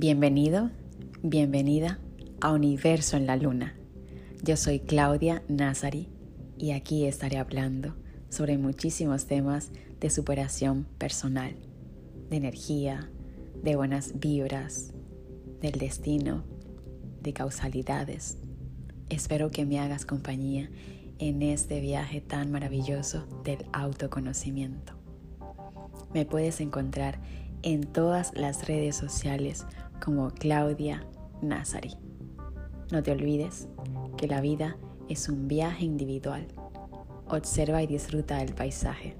Bienvenido, bienvenida a Universo en la Luna. Yo soy Claudia Nazari y aquí estaré hablando sobre muchísimos temas de superación personal, de energía, de buenas vibras, del destino, de causalidades. Espero que me hagas compañía en este viaje tan maravilloso del autoconocimiento. Me puedes encontrar en todas las redes sociales como Claudia Nazari. No te olvides que la vida es un viaje individual. Observa y disfruta el paisaje.